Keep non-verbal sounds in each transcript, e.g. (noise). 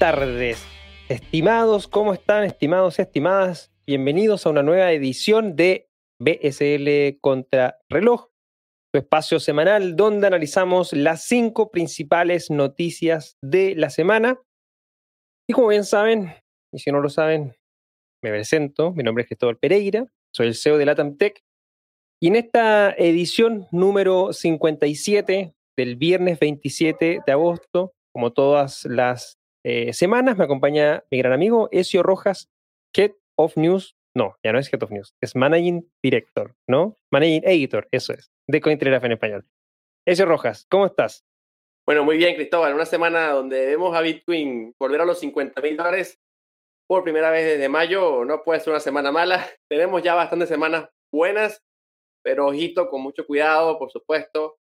Tardes, estimados, ¿cómo están, estimados y estimadas? Bienvenidos a una nueva edición de BSL Contra Reloj, su espacio semanal donde analizamos las cinco principales noticias de la semana. Y como bien saben, y si no lo saben, me presento, mi nombre es Cristóbal Pereira, soy el CEO de Latam Tech. Y en esta edición número 57 del viernes 27 de agosto, como todas las eh, semanas, me acompaña mi gran amigo Ezio Rojas, Head of News. No, ya no es Head of News, es Managing Director, ¿no? Managing Editor, eso es, de Cointelegraph en español. Ezio Rojas, ¿cómo estás? Bueno, muy bien, Cristóbal. Una semana donde vemos a Bitcoin volver a los 50 mil dólares por primera vez desde mayo. No puede ser una semana mala. (laughs) Tenemos ya bastantes semanas buenas, pero ojito, con mucho cuidado, por supuesto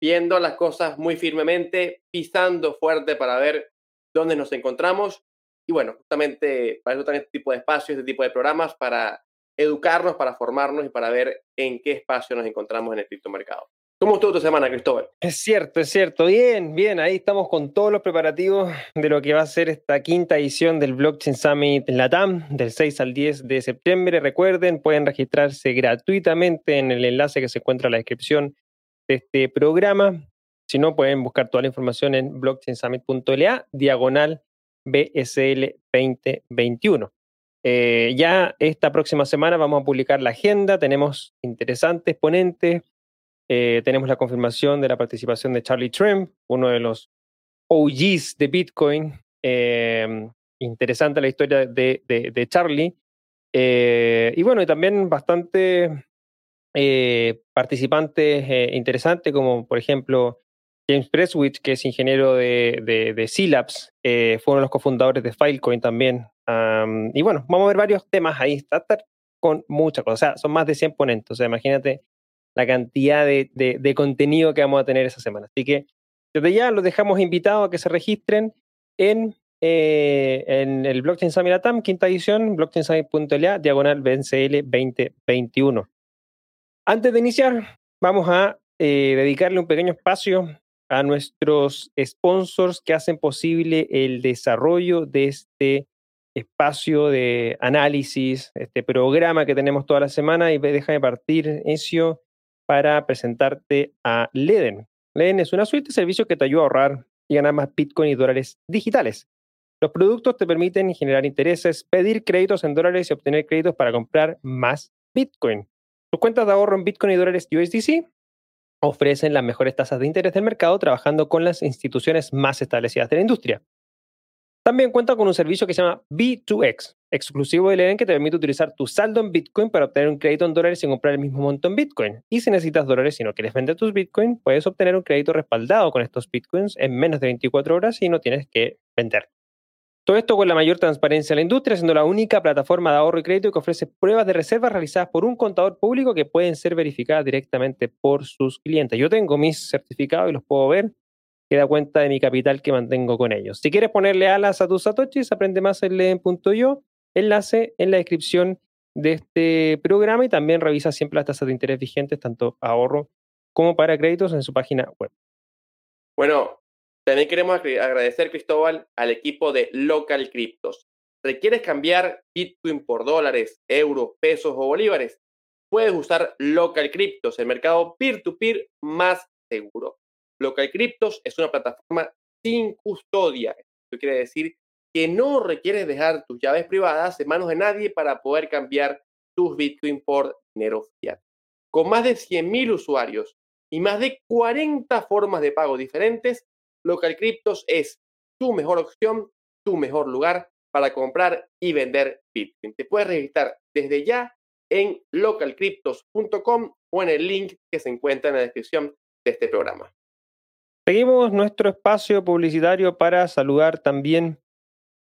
viendo las cosas muy firmemente, pisando fuerte para ver dónde nos encontramos. Y bueno, justamente para eso están este tipo de espacios, este tipo de programas, para educarnos, para formarnos y para ver en qué espacio nos encontramos en el criptomercado. ¿Cómo estuvo tu semana, Cristóbal? Es cierto, es cierto. Bien, bien. Ahí estamos con todos los preparativos de lo que va a ser esta quinta edición del Blockchain Summit en la TAM, del 6 al 10 de septiembre. Recuerden, pueden registrarse gratuitamente en el enlace que se encuentra en la descripción este programa. Si no, pueden buscar toda la información en blockchainsummit.la, diagonal BSL 2021. Eh, ya esta próxima semana vamos a publicar la agenda, tenemos interesantes ponentes, eh, tenemos la confirmación de la participación de Charlie Trump, uno de los OGs de Bitcoin. Eh, interesante la historia de, de Charlie. y bueno, también bastante eh, participantes eh, interesantes, como por ejemplo James Presswich, que es ingeniero de, de, de eh, fue uno de los cofundadores de Filecoin también. y bueno, vamos a ver varios temas ahí, está, con muchas cosas, o sea, son más de 100 ponentes, o sea, imagínate la cantidad de, contenido que vamos a tener esa semana. Así que desde ya los dejamos invitados a que se registren en, en el Blockchain Summit Atam, quinta edición, blockchainsummit.la, diagonal BNCL 2021. Antes de iniciar, vamos a eh, dedicarle un pequeño espacio a nuestros sponsors que hacen posible el desarrollo de este espacio de análisis, este programa que tenemos toda la semana. Y déjame partir, Ezio, para presentarte a Leden. Leden es una suite de servicios que te ayuda a ahorrar y ganar más Bitcoin y dólares digitales. Los productos te permiten generar intereses, pedir créditos en dólares y obtener créditos para comprar más Bitcoin. Tus cuentas de ahorro en Bitcoin y dólares USDC ofrecen las mejores tasas de interés del mercado trabajando con las instituciones más establecidas de la industria. También cuenta con un servicio que se llama B2X, exclusivo de Leden que te permite utilizar tu saldo en Bitcoin para obtener un crédito en dólares sin comprar el mismo monto en Bitcoin. Y si necesitas dólares y no quieres vender tus Bitcoin, puedes obtener un crédito respaldado con estos Bitcoins en menos de 24 horas y no tienes que vender. Todo esto con la mayor transparencia en la industria, siendo la única plataforma de ahorro y crédito que ofrece pruebas de reservas realizadas por un contador público que pueden ser verificadas directamente por sus clientes. Yo tengo mis certificados y los puedo ver, que da cuenta de mi capital que mantengo con ellos. Si quieres ponerle alas a tus satoshis, aprende más en leen.yo, enlace en la descripción de este programa y también revisa siempre las tasas de interés vigentes, tanto ahorro como para créditos en su página web. Bueno, también queremos agradecer, Cristóbal, al equipo de Local Cryptos. ¿Requieres cambiar Bitcoin por dólares, euros, pesos o bolívares? Puedes usar Local Cryptos, el mercado peer-to-peer más seguro. Local Cryptos es una plataforma sin custodia. Esto quiere decir que no requieres dejar tus llaves privadas en manos de nadie para poder cambiar tus Bitcoin por dinero fiat. Con más de 100.000 usuarios y más de 40 formas de pago diferentes, Local Cryptos es tu mejor opción, tu mejor lugar para comprar y vender Bitcoin. Te puedes registrar desde ya en localcryptos.com o en el link que se encuentra en la descripción de este programa. Seguimos nuestro espacio publicitario para saludar también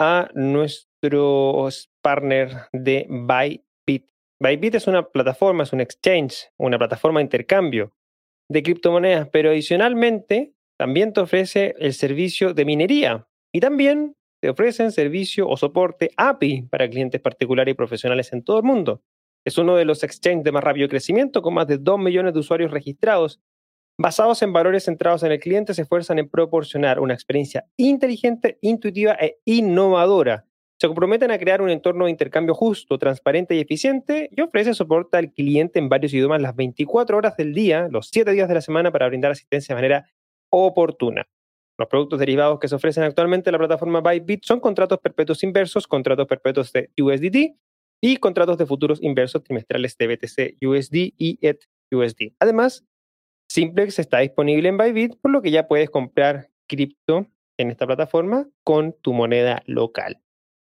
a nuestros partners de Bybit. Bybit es una plataforma, es un exchange, una plataforma de intercambio de criptomonedas, pero adicionalmente también te ofrece el servicio de minería y también te ofrecen servicio o soporte API para clientes particulares y profesionales en todo el mundo. Es uno de los exchanges de más rápido crecimiento, con más de 2 millones de usuarios registrados basados en valores centrados en el cliente, se esfuerzan en proporcionar una experiencia inteligente, intuitiva e innovadora. Se comprometen a crear un entorno de intercambio justo, transparente y eficiente y ofrece soporte al cliente en varios idiomas las 24 horas del día, los 7 días de la semana para brindar asistencia de manera oportuna. Los productos derivados que se ofrecen actualmente en la plataforma Bybit son contratos perpetuos inversos, contratos perpetuos de USDT y contratos de futuros inversos trimestrales de BTC USD y ETH USD. Además, Simplex está disponible en Bybit, por lo que ya puedes comprar cripto en esta plataforma con tu moneda local.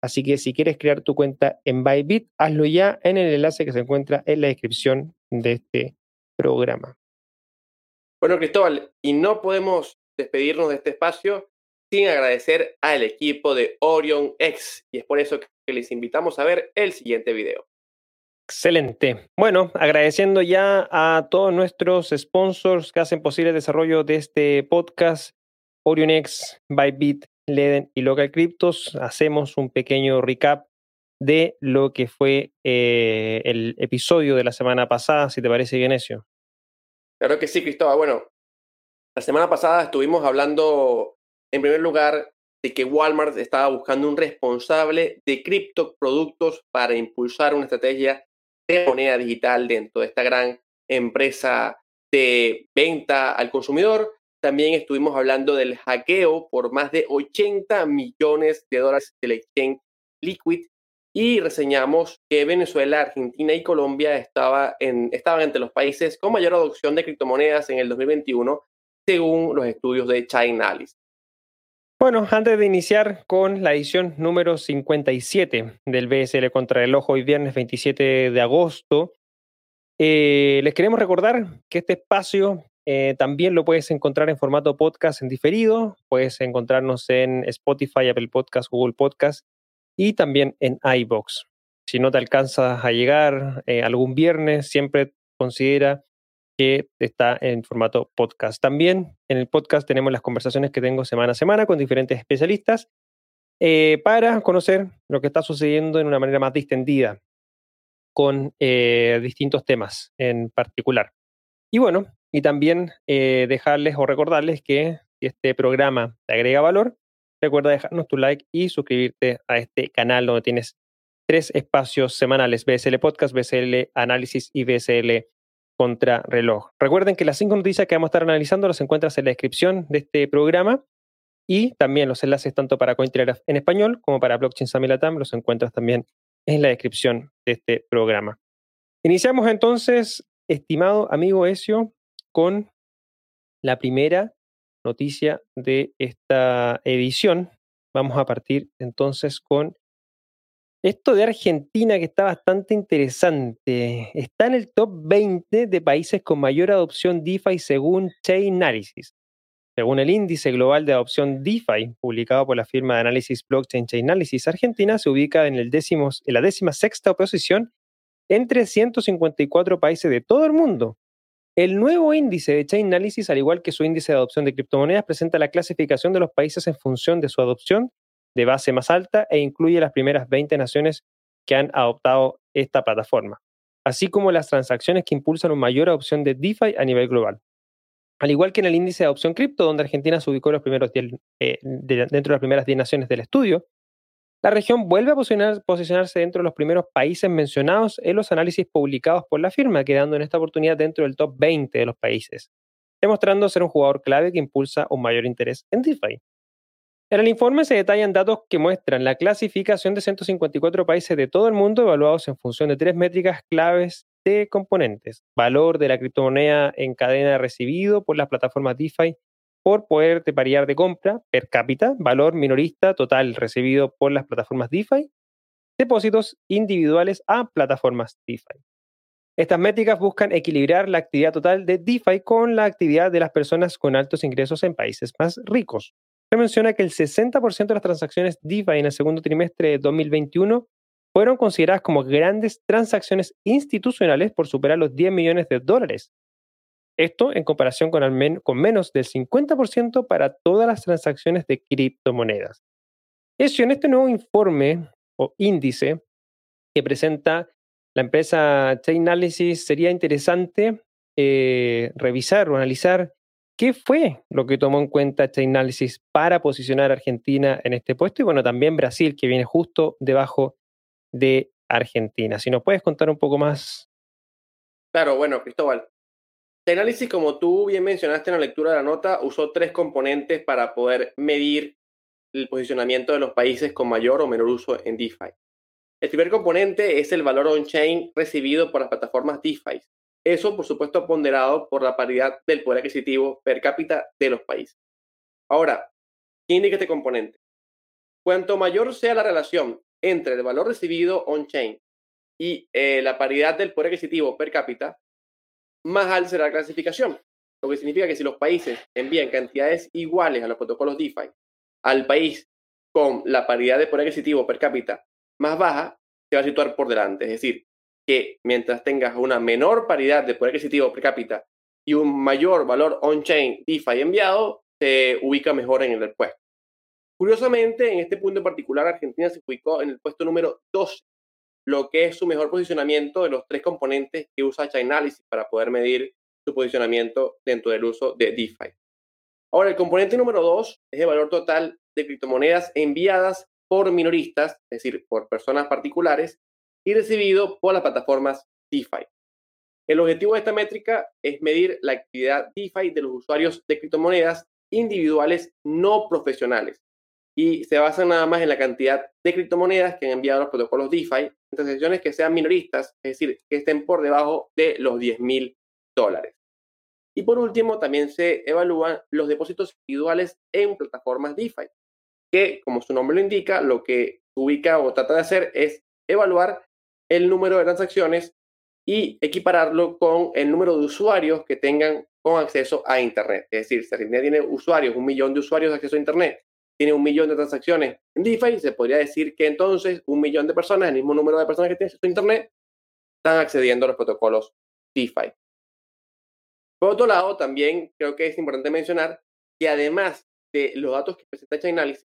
Así que si quieres crear tu cuenta en Bybit, hazlo ya en el enlace que se encuentra en la descripción de este programa. Bueno, Cristóbal, y no podemos despedirnos de este espacio sin agradecer al equipo de Orion X, y es por eso que les invitamos a ver el siguiente video. Excelente. Bueno, agradeciendo ya a todos nuestros sponsors que hacen posible el desarrollo de este podcast, OrionX, Bybit, Leden y Local Cryptos, hacemos un pequeño recap de lo que fue eh, el episodio de la semana pasada, si te parece bien. Claro que sí, Cristóbal. Bueno, la semana pasada estuvimos hablando, en primer lugar, de que Walmart estaba buscando un responsable de criptoproductos para impulsar una estrategia de moneda digital dentro de esta gran empresa de venta al consumidor. También estuvimos hablando del hackeo por más de 80 millones de dólares del exchange Liquid y reseñamos que Venezuela, Argentina y Colombia estaba en, estaban entre los países con mayor adopción de criptomonedas en el 2021 según los estudios de Chainalysis. Bueno, antes de iniciar con la edición número 57 del BSL contra el Ojo, hoy viernes 27 de agosto, eh, les queremos recordar que este espacio eh, también lo puedes encontrar en formato podcast en diferido. Puedes encontrarnos en Spotify, Apple Podcast, Google Podcast y también en iBox. Si no te alcanzas a llegar eh, algún viernes, siempre considera que está en formato podcast. También en el podcast tenemos las conversaciones que tengo semana a semana con diferentes especialistas eh, para conocer lo que está sucediendo en una manera más distendida con eh, distintos temas en particular. Y bueno, y también eh, dejarles o recordarles que este programa te agrega valor, recuerda dejarnos tu like y suscribirte a este canal donde tienes tres espacios semanales, BSL Podcast, BSL Análisis y BSL contra reloj. Recuerden que las cinco noticias que vamos a estar analizando las encuentras en la descripción de este programa y también los enlaces tanto para Cointelegraph en español como para Blockchain Summit Latam los encuentras también en la descripción de este programa. Iniciamos entonces, estimado amigo Ezio, con la primera noticia de esta edición. Vamos a partir entonces con esto de Argentina que está bastante interesante. Está en el top 20 de países con mayor adopción DeFi según Chainalysis. Según el índice global de adopción DeFi, publicado por la firma de análisis blockchain Chainalysis, Argentina se ubica en, en la décima sexta posición entre 154 países de todo el mundo. El nuevo índice de Chainalysis, al igual que su índice de adopción de criptomonedas, presenta la clasificación de los países en función de su adopción de base más alta e incluye las primeras 20 naciones que han adoptado esta plataforma, así como las transacciones que impulsan una mayor adopción de DeFi a nivel global. Al igual que en el índice de adopción cripto, donde Argentina se ubicó los primeros eh, dentro de las primeras 10 naciones del estudio, la región vuelve a posicionarse dentro de los primeros países mencionados en los análisis publicados por la firma, quedando en esta oportunidad dentro del top 20 de los países, demostrando ser un jugador clave que impulsa un mayor interés en DeFi. En el informe se detallan datos que muestran la clasificación de 154 países de todo el mundo evaluados en función de tres métricas claves de componentes. Valor de la criptomoneda en cadena recibido por las plataformas DeFi por poder de de compra per cápita, valor minorista total recibido por las plataformas DeFi, depósitos individuales a plataformas DeFi. Estas métricas buscan equilibrar la actividad total de DeFi con la actividad de las personas con altos ingresos en países más ricos. Se menciona que el 60% de las transacciones DeFi en el segundo trimestre de 2021 fueron consideradas como grandes transacciones institucionales por superar los 10 millones de dólares. Esto en comparación con, menos del 50% para todas las transacciones de criptomonedas. Eso en este nuevo informe o índice que presenta la empresa Chainalysis sería interesante eh, revisar o analizar qué fue lo que tomó en cuenta Chainalysis para posicionar a Argentina en este puesto y bueno, también Brasil, que viene justo debajo de Argentina. Si nos puedes contar un poco más. Claro, bueno, Cristóbal. Chainalysis, como tú bien mencionaste en la lectura de la nota, usó tres componentes para poder medir el posicionamiento de los países con mayor o menor uso en DeFi. El primer componente es el valor on-chain recibido por las plataformas DeFi. Eso, por supuesto, ponderado por la paridad del poder adquisitivo per cápita de los países. Ahora, ¿qué indica este componente? Cuanto mayor sea la relación entre el valor recibido on-chain y eh, la paridad del poder adquisitivo per cápita, más alta será la clasificación. Lo que significa que si los países envían cantidades iguales a los protocolos DeFi al país con la paridad de poder adquisitivo per cápita más baja, se va a situar por delante. Es decir, que mientras tengas una menor paridad de poder adquisitivo per cápita y un mayor valor on-chain DeFi enviado, se ubica mejor en el puesto. Curiosamente, en este punto en particular, Argentina se ubicó en el puesto número 12, lo que es su mejor posicionamiento de los tres componentes que usa Chainalysis para poder medir su posicionamiento dentro del uso de DeFi. Ahora, el componente número 2 es el valor total de criptomonedas enviadas por minoristas, es decir, por personas particulares, y recibido por las plataformas DeFi. El objetivo de esta métrica es medir la actividad DeFi de los usuarios de criptomonedas individuales no profesionales y se basa nada más en la cantidad de criptomonedas que han enviado los protocolos DeFi transacciones que sean minoristas, es decir, que estén por debajo de los 10 mil dólares. Y por último, también se evalúan los depósitos individuales en plataformas DeFi, que, como su nombre lo indica, lo que ubica o trata de hacer es evaluar el número de transacciones y equipararlo con el número de usuarios que tengan con acceso a Internet. Es decir, si Argentina tiene usuarios, un millón de usuarios de acceso a Internet, tiene un millón de transacciones en DeFi, se podría decir que entonces un millón de personas, el mismo número de personas que tienen acceso Internet, están accediendo a los protocolos DeFi. Por otro lado, también creo que es importante mencionar que además de los datos que presenta Chainalysis,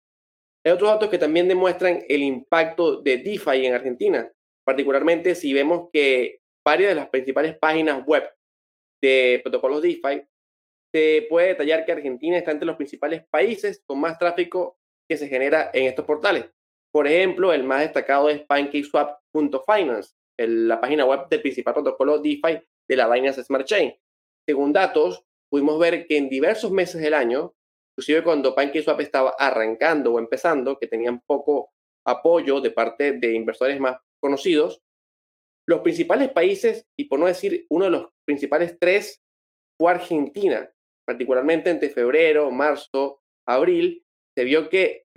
hay otros datos que también demuestran el impacto de DeFi en Argentina, particularmente si vemos que varias de las principales páginas web de protocolos DeFi, se puede detallar que Argentina está entre los principales países con más tráfico que se genera en estos portales. Por ejemplo, el más destacado es pancakeswap.finance, la página web del principal protocolo DeFi de la Binance Smart Chain. Según datos, pudimos ver que en diversos meses del año inclusive cuando PancakeSwap estaba arrancando o empezando, que tenían poco apoyo de parte de inversores más conocidos, los principales países, y por no decir uno de los principales tres, fue Argentina, particularmente entre febrero, marzo, abril, se vio que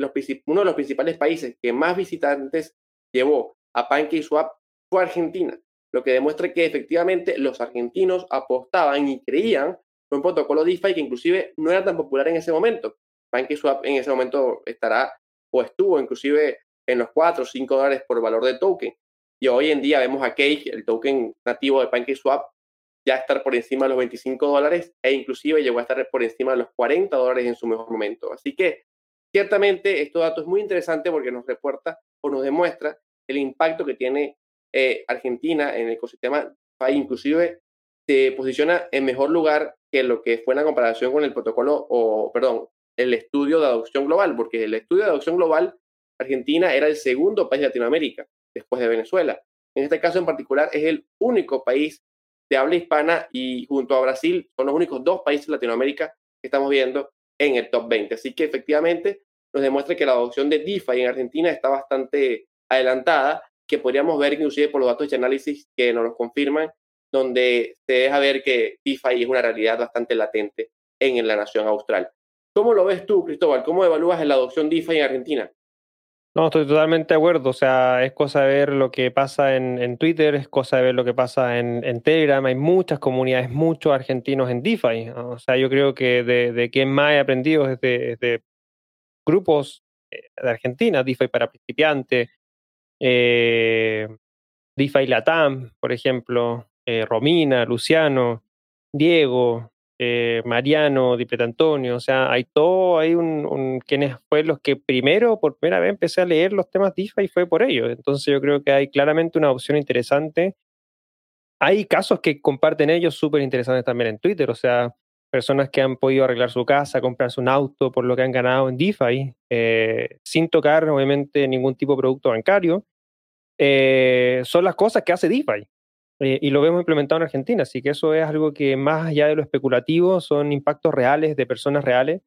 uno de los principales países que más visitantes llevó a PancakeSwap fue Argentina, lo que demuestra que efectivamente los argentinos apostaban y creían un protocolo DeFi que inclusive no era tan popular en ese momento. PancakeSwap en ese momento estará o estuvo inclusive en los 4 o 5 dólares por valor de token. Y hoy en día vemos a Cake, el token nativo de PancakeSwap, ya estar por encima de los 25 dólares e inclusive llegó a estar por encima de los 40 dólares en su mejor momento. Así que ciertamente estos datos es muy interesante porque nos reporta o nos demuestra el impacto que tiene eh, Argentina en el ecosistema inclusive se posiciona en mejor lugar que lo que fue en la comparación con el protocolo, o perdón, el estudio de adopción global, porque el estudio de adopción global, Argentina era el segundo país de Latinoamérica, después de Venezuela. En este caso en particular es el único país de habla hispana y junto a Brasil son los únicos dos países de Latinoamérica que estamos viendo en el top 20. Así que efectivamente nos demuestra que la adopción de DeFi en Argentina está bastante adelantada, que podríamos ver inclusive por los datos de análisis que nos lo confirman donde se deja ver que DeFi es una realidad bastante latente en la nación austral. ¿Cómo lo ves tú, Cristóbal? ¿Cómo evalúas la adopción DeFi en Argentina? No, estoy totalmente de acuerdo. O sea, es cosa de ver lo que pasa en, Twitter, es cosa de ver lo que pasa en, Telegram. Hay muchas comunidades, muchos argentinos en DeFi. O sea, yo creo que de, de quien más he aprendido es de, grupos eh, de Argentina, DeFi para principiantes, eh, DeFi Latam, por ejemplo, eh, Romina, Luciano, Diego, eh, Mariano, Dipet Antonio, o sea, hay todo, hay un, quienes fue los que primero, por primera vez, empecé a leer los temas DeFi y fue por ellos. Entonces yo creo que hay claramente una opción interesante hay casos que comparten ellos súper interesantes también en Twitter, o sea, personas que han podido arreglar su casa, comprarse un auto por lo que han ganado en DeFi, eh, sin tocar obviamente ningún tipo de producto bancario, eh, son las cosas que hace DeFi. Eh, y lo vemos implementado en Argentina, así que eso es algo que más allá de lo especulativo son impactos reales de personas reales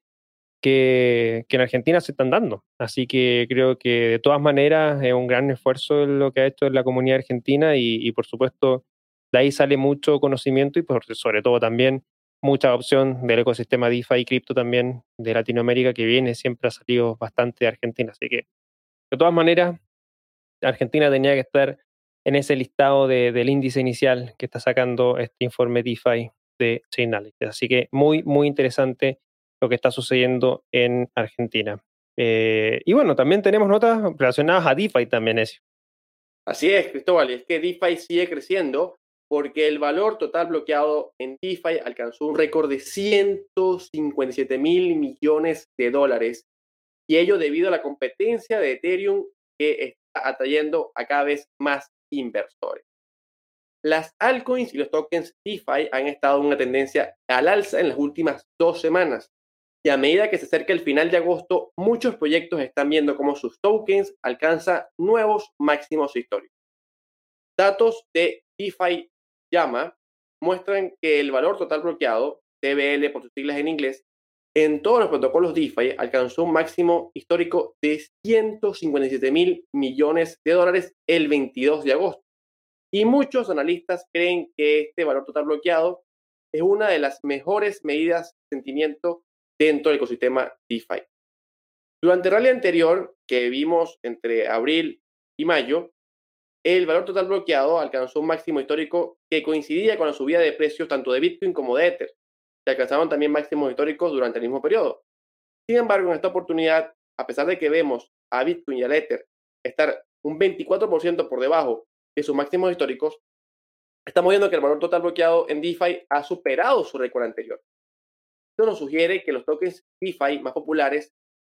que, en Argentina se están dando. Así que creo que de todas maneras es un gran esfuerzo lo que ha hecho la comunidad argentina y, por supuesto de ahí sale mucho conocimiento y por, sobre todo también mucha opción del ecosistema DeFi y cripto también de Latinoamérica que viene, siempre ha salido bastante de Argentina. Así que, de todas maneras, Argentina tenía que estar en ese listado del índice inicial que está sacando este informe DeFi de Chainalysis. Así que muy, muy interesante lo que está sucediendo en Argentina. Eh, y bueno, también tenemos notas relacionadas a DeFi también, eso. Así es, Cristóbal, es que DeFi sigue creciendo porque el valor total bloqueado en DeFi alcanzó un récord de 157 mil millones de dólares, y ello debido a la competencia de Ethereum que está atrayendo a cada vez más inversores. Las altcoins y los tokens DeFi han estado en una tendencia al alza en las últimas dos semanas, y a medida que se acerca el final de agosto, muchos proyectos están viendo cómo sus tokens alcanzan nuevos máximos históricos. Datos de DeFi llama muestran que el valor total bloqueado, TBL por sus siglas en inglés, en todos los protocolos DeFi alcanzó un máximo histórico de 157 mil millones de dólares el 22 de agosto. Y muchos analistas creen que este valor total bloqueado es una de las mejores medidas de sentimiento dentro del ecosistema DeFi. Durante el rally anterior que vimos entre abril y mayo, el valor total bloqueado alcanzó un máximo histórico que coincidía con la subida de precios tanto de Bitcoin como de Ether, que alcanzaban también máximos históricos durante el mismo periodo. Sin embargo, en esta oportunidad, a pesar de que vemos a Bitcoin y al Ether estar un 24% por debajo de sus máximos históricos, estamos viendo que el valor total bloqueado en DeFi ha superado su récord anterior. Esto nos sugiere que los tokens DeFi más populares,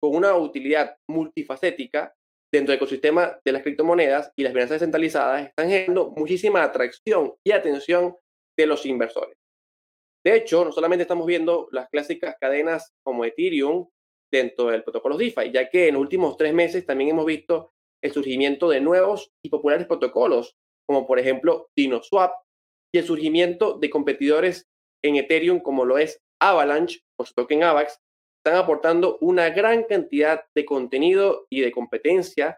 con una utilidad multifacética, dentro del ecosistema de las criptomonedas y las finanzas descentralizadas están generando muchísima atracción y atención de los inversores. De hecho, no solamente estamos viendo las clásicas cadenas como Ethereum dentro del protocolo DeFi, ya que en los últimos tres meses también hemos visto el surgimiento de nuevos y populares protocolos, como por ejemplo DinoSwap, y el surgimiento de competidores en Ethereum como lo es Avalanche o su token AVAX, están aportando una gran cantidad de contenido y de competencia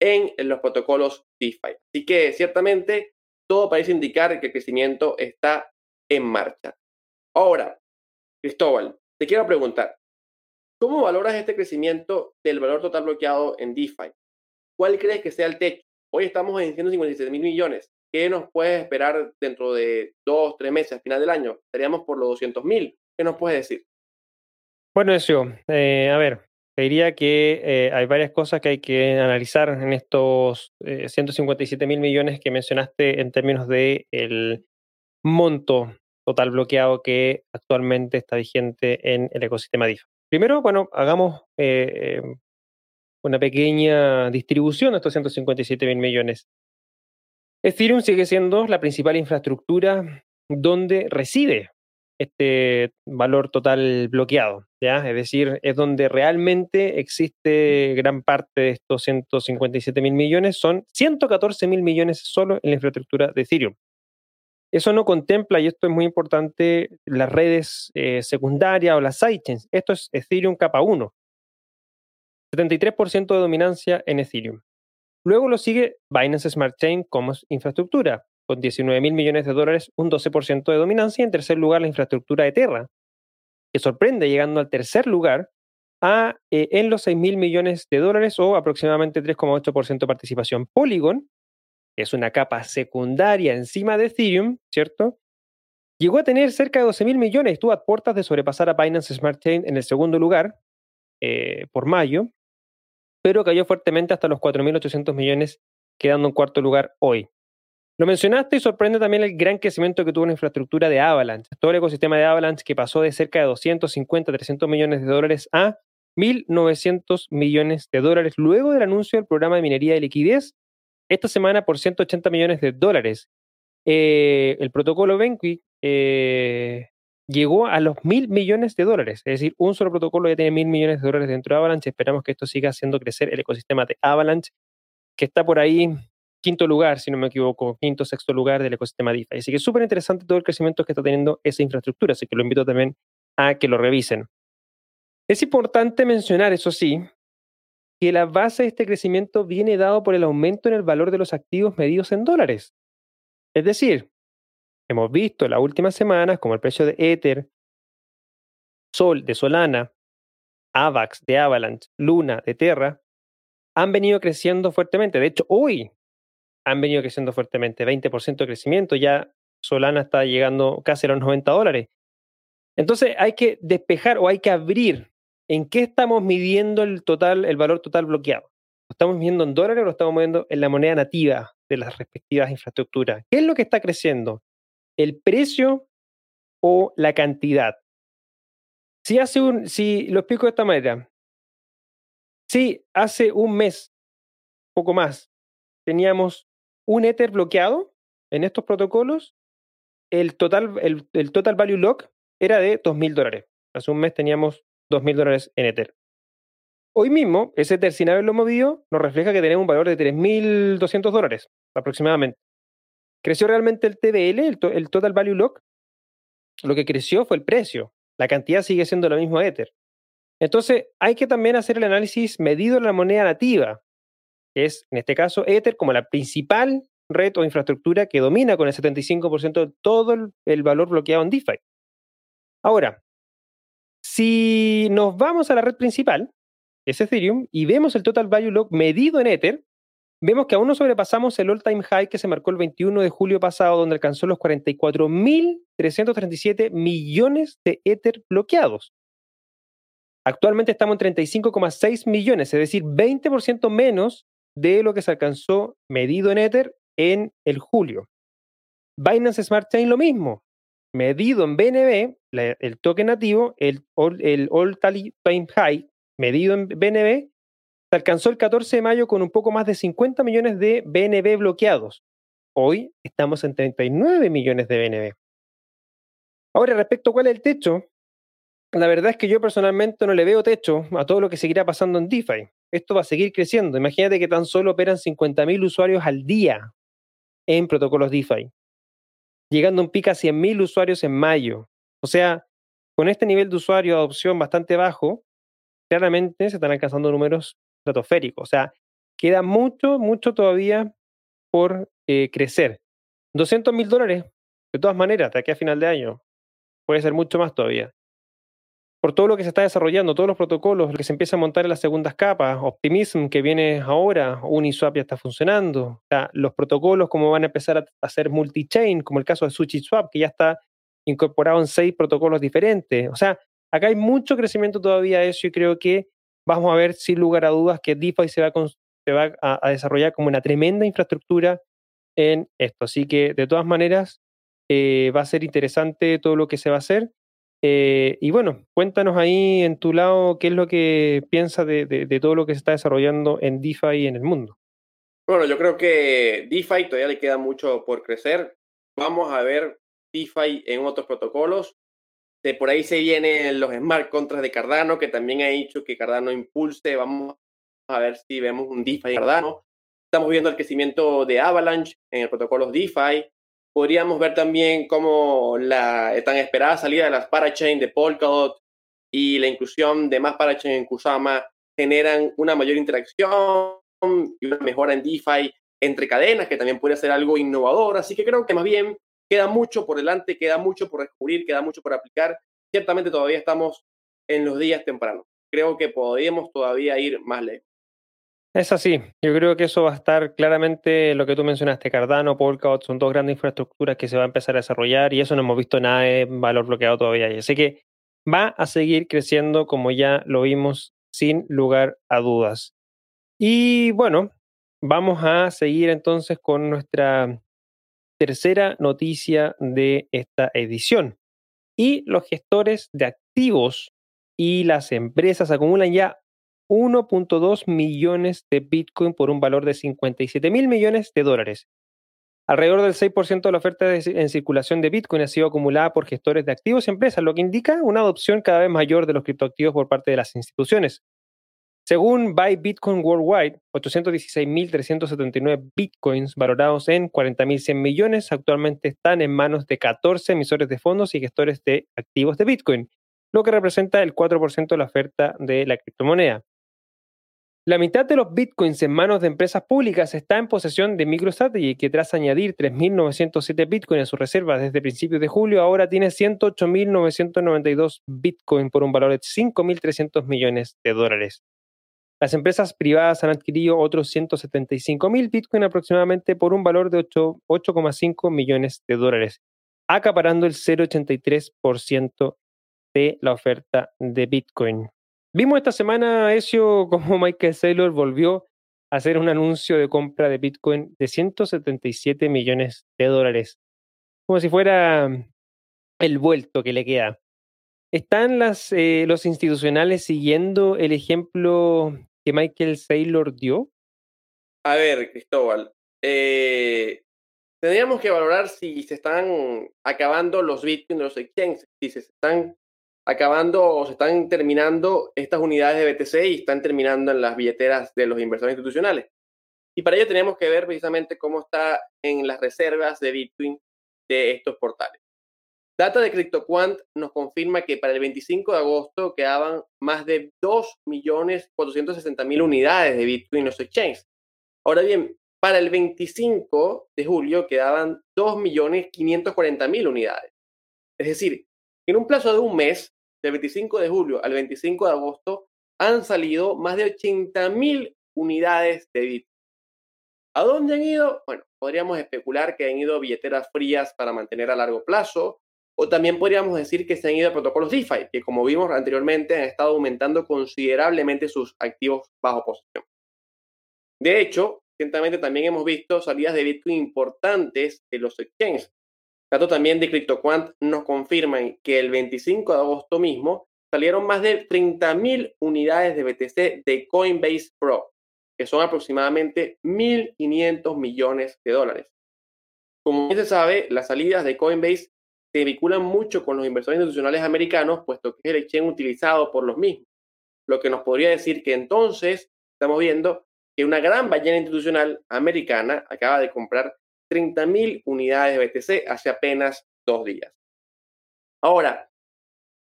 en, los protocolos DeFi. Así que ciertamente todo parece indicar que el crecimiento está en marcha. Ahora, Cristóbal, te quiero preguntar, ¿cómo valoras este crecimiento del valor total bloqueado en DeFi? ¿Cuál crees que sea el techo? Hoy estamos en 157 mil millones. ¿Qué nos puedes esperar dentro de dos, tres meses, al final del año? Estaríamos por los 200 mil. ¿Qué nos puedes decir? Bueno, eso, eh, a ver, te diría que eh, hay varias cosas que hay que analizar en estos 157 eh, mil millones que mencionaste en términos de el monto total bloqueado que actualmente está vigente en el ecosistema DeFi. Primero, bueno, hagamos una pequeña distribución de estos 157 mil millones. Ethereum sigue siendo la principal infraestructura donde reside este valor total bloqueado, ¿ya? Es decir, es donde realmente existe gran parte de estos 157 mil millones, son 114 mil millones solo en la infraestructura de Ethereum. Eso no contempla, y esto es muy importante, las redes eh, secundarias o las sidechains. Esto es Ethereum capa 1. 73% de dominancia en Ethereum. Luego lo sigue Binance Smart Chain como infraestructura, con 19 mil millones de dólares, un 12% de dominancia. Y en tercer lugar, la infraestructura de Terra, que sorprende llegando al tercer lugar a, eh, en los 6 mil millones de dólares o aproximadamente 3,8% de participación. Polygon, es una capa secundaria encima de Ethereum, ¿cierto? Llegó a tener cerca de 12 mil millones, estuvo a puertas de sobrepasar a Binance Smart Chain en el segundo lugar eh, por mayo, pero cayó fuertemente hasta los 4.800 millones, quedando en cuarto lugar hoy. Lo mencionaste y sorprende también el gran crecimiento que tuvo la infraestructura de Avalanche, todo el ecosistema de Avalanche que pasó de cerca de 250, 300 millones de dólares a 1.900 millones de dólares luego del anuncio del programa de minería de liquidez esta semana por 180 millones de dólares. eh, el protocolo Benquick eh, llegó a los mil millones de dólares. Es decir, un solo protocolo ya tiene mil millones de dólares dentro de Avalanche. Esperamos que esto siga haciendo crecer el ecosistema de Avalanche, que está por ahí quinto lugar, si no me equivoco, quinto, sexto lugar del ecosistema DeFi. Así que es súper interesante todo el crecimiento que está teniendo esa infraestructura, así que lo invito también a que lo revisen. Es importante mencionar, eso sí, que la base de este crecimiento viene dado por el aumento en el valor de los activos medidos en dólares. Es decir, hemos visto en las últimas semanas como el precio de Ether, Sol de Solana, AVAX de Avalanche, Luna de Terra, han venido creciendo fuertemente. De hecho, hoy han venido creciendo fuertemente, 20% de crecimiento, ya Solana está llegando casi a los 90 dólares. Entonces hay que despejar o hay que abrir ¿en qué estamos midiendo el total, el valor total bloqueado? ¿Lo estamos midiendo en dólares o lo estamos midiendo en la moneda nativa de las respectivas infraestructuras? ¿Qué es lo que está creciendo? ¿El precio o la cantidad? Si hace un, si lo explico de esta manera, si hace un mes, poco más, teníamos un Ether bloqueado en estos protocolos, el total, el, el total value lock era de 2.000 dólares. Hace un mes teníamos 2.000 dólares en Ether. Hoy mismo, ese Ether sin haberlo movido nos refleja que tenemos un valor de 3.200 dólares aproximadamente. ¿Creció realmente el TBL, el, Total Value Lock? Lo que creció fue el precio. La cantidad sigue siendo la misma Ether. Entonces, hay que también hacer el análisis medido en la moneda nativa, que es, en este caso, Ether como la principal red o infraestructura que domina con el 75% de todo el, el valor bloqueado en DeFi. Ahora, si nos vamos a la red principal, es Ethereum, y vemos el total value log medido en Ether, vemos que aún no sobrepasamos el all-time high que se marcó el 21 de julio pasado, donde alcanzó los 44.337 millones de Ether bloqueados. Actualmente estamos en 35,6 millones, es decir, 20% menos de lo que se alcanzó medido en Ether en el julio. Binance Smart Chain lo mismo, medido en BNB, el token nativo, el, el All Time High, medido en BNB, se alcanzó el 14 de mayo con un poco más de 50 millones de BNB bloqueados. Hoy estamos en 39 millones de BNB. Ahora, respecto a cuál es el techo, la verdad es que yo personalmente no le veo techo a todo lo que seguirá pasando en DeFi. Esto va a seguir creciendo. Imagínate que tan solo operan 50.000 usuarios al día en protocolos DeFi llegando a un pico a 100.000 usuarios en mayo. O sea, con este nivel de usuario de adopción bastante bajo, claramente se están alcanzando números estratosféricos. O sea, queda mucho, mucho todavía por eh, crecer. 200 mil dólares, de todas maneras, de aquí a final de año. Puede ser mucho más todavía por todo lo que se está desarrollando, todos los protocolos, que se empieza a montar en las segundas capas, Optimism que viene ahora, Uniswap ya está funcionando, los protocolos como van a empezar a hacer multi-chain, como el caso de SushiSwap, que ya está incorporado en seis protocolos diferentes. O sea, acá hay mucho crecimiento todavía de eso y creo que vamos a ver sin lugar a dudas que DeFi se va, se va a, desarrollar como una tremenda infraestructura en esto. Así que de todas maneras eh, va a ser interesante todo lo que se va a hacer. Eh, y bueno, cuéntanos ahí en tu lado qué es lo que piensas de, todo lo que se está desarrollando en DeFi en el mundo. Bueno, yo creo que DeFi todavía le queda mucho por crecer. Vamos a ver DeFi en otros protocolos. De por ahí se vienen los smart contracts de Cardano, que también ha dicho que Cardano impulse. Vamos a ver si vemos un DeFi Cardano. Estamos viendo el crecimiento de Avalanche en el protocolo DeFi. Podríamos ver también cómo la tan esperada salida de las parachain de Polkadot y la inclusión de más parachain en Kusama generan una mayor interacción y una mejora en DeFi entre cadenas, que también puede ser algo innovador. Así que creo que más bien queda mucho por delante, queda mucho por descubrir, queda mucho por aplicar. Ciertamente todavía estamos en los días tempranos. Creo que podríamos todavía ir más lejos. Es así, yo creo que eso va a estar claramente lo que tú mencionaste, Cardano, Polkadot, son dos grandes infraestructuras que se va a empezar a desarrollar y eso no hemos visto nada de valor bloqueado todavía. Así que va a seguir creciendo como ya lo vimos sin lugar a dudas. Y bueno, vamos a seguir entonces con nuestra tercera noticia de esta edición. Y los gestores de activos y las empresas acumulan ya 1.2 millones de Bitcoin por un valor de 57 mil millones de dólares. Alrededor del 6% de la oferta en circulación de Bitcoin ha sido acumulada por gestores de activos y empresas, lo que indica una adopción cada vez mayor de los criptoactivos por parte de las instituciones. Según Buy Bitcoin Worldwide, 816.379 bitcoins valorados en 40.100 millones actualmente están en manos de 14 emisores de fondos y gestores de activos de Bitcoin, lo que representa el 4% de la oferta de la criptomoneda. La mitad de los bitcoins en manos de empresas públicas está en posesión de MicroStrategy, que tras añadir 3.907 bitcoins a su reserva desde principios de julio, ahora tiene 108.992 bitcoins por un valor de 5.300 millones de dólares. Las empresas privadas han adquirido otros 175.000 Bitcoin aproximadamente por un valor de 8,5 millones de dólares, acaparando el 0,83% de la oferta de Bitcoin. Vimos esta semana, Ezio, (laughs) como Michael Saylor volvió a hacer un anuncio de compra de Bitcoin de 177 millones de dólares, como si fuera el vuelto que le queda. ¿Están eh, los institucionales siguiendo el ejemplo que Michael Saylor dio? A ver, Cristóbal, eh, tendríamos que valorar si se están acabando los bitcoins de los exchanges, si se están acabando o se están terminando estas unidades de BTC y están terminando en las billeteras de los inversores institucionales. Y para ello tenemos que ver precisamente cómo está en las reservas de Bitcoin de estos portales. Data de CryptoQuant nos confirma que para el 25 de agosto quedaban más de 2.460.000 unidades de Bitcoin en los exchanges. Ahora bien, para el 25 de julio quedaban 2.540.000 unidades. Es decir, en un plazo de un mes, del 25 de julio al 25 de agosto, han salido más de 80.000 unidades de Bitcoin. ¿A dónde han ido? Bueno, podríamos especular que han ido billeteras frías para mantener a largo plazo, o también podríamos decir que se han ido a protocolos DeFi, que como vimos anteriormente han estado aumentando considerablemente sus activos bajo posición. De hecho, recientemente también hemos visto salidas de Bitcoin importantes de los exchanges. Datos también de CryptoQuant nos confirman que el 25 de agosto mismo salieron más de 30.000 unidades de BTC de Coinbase Pro, que son aproximadamente 1.500 millones de dólares. Como ya se sabe, las salidas de Coinbase se vinculan mucho con los inversores institucionales americanos, puesto que es el exchange utilizado por los mismos. Lo que nos podría decir que entonces estamos viendo que una gran ballena institucional americana acaba de comprar 30.000 unidades de BTC hace apenas dos días. Ahora,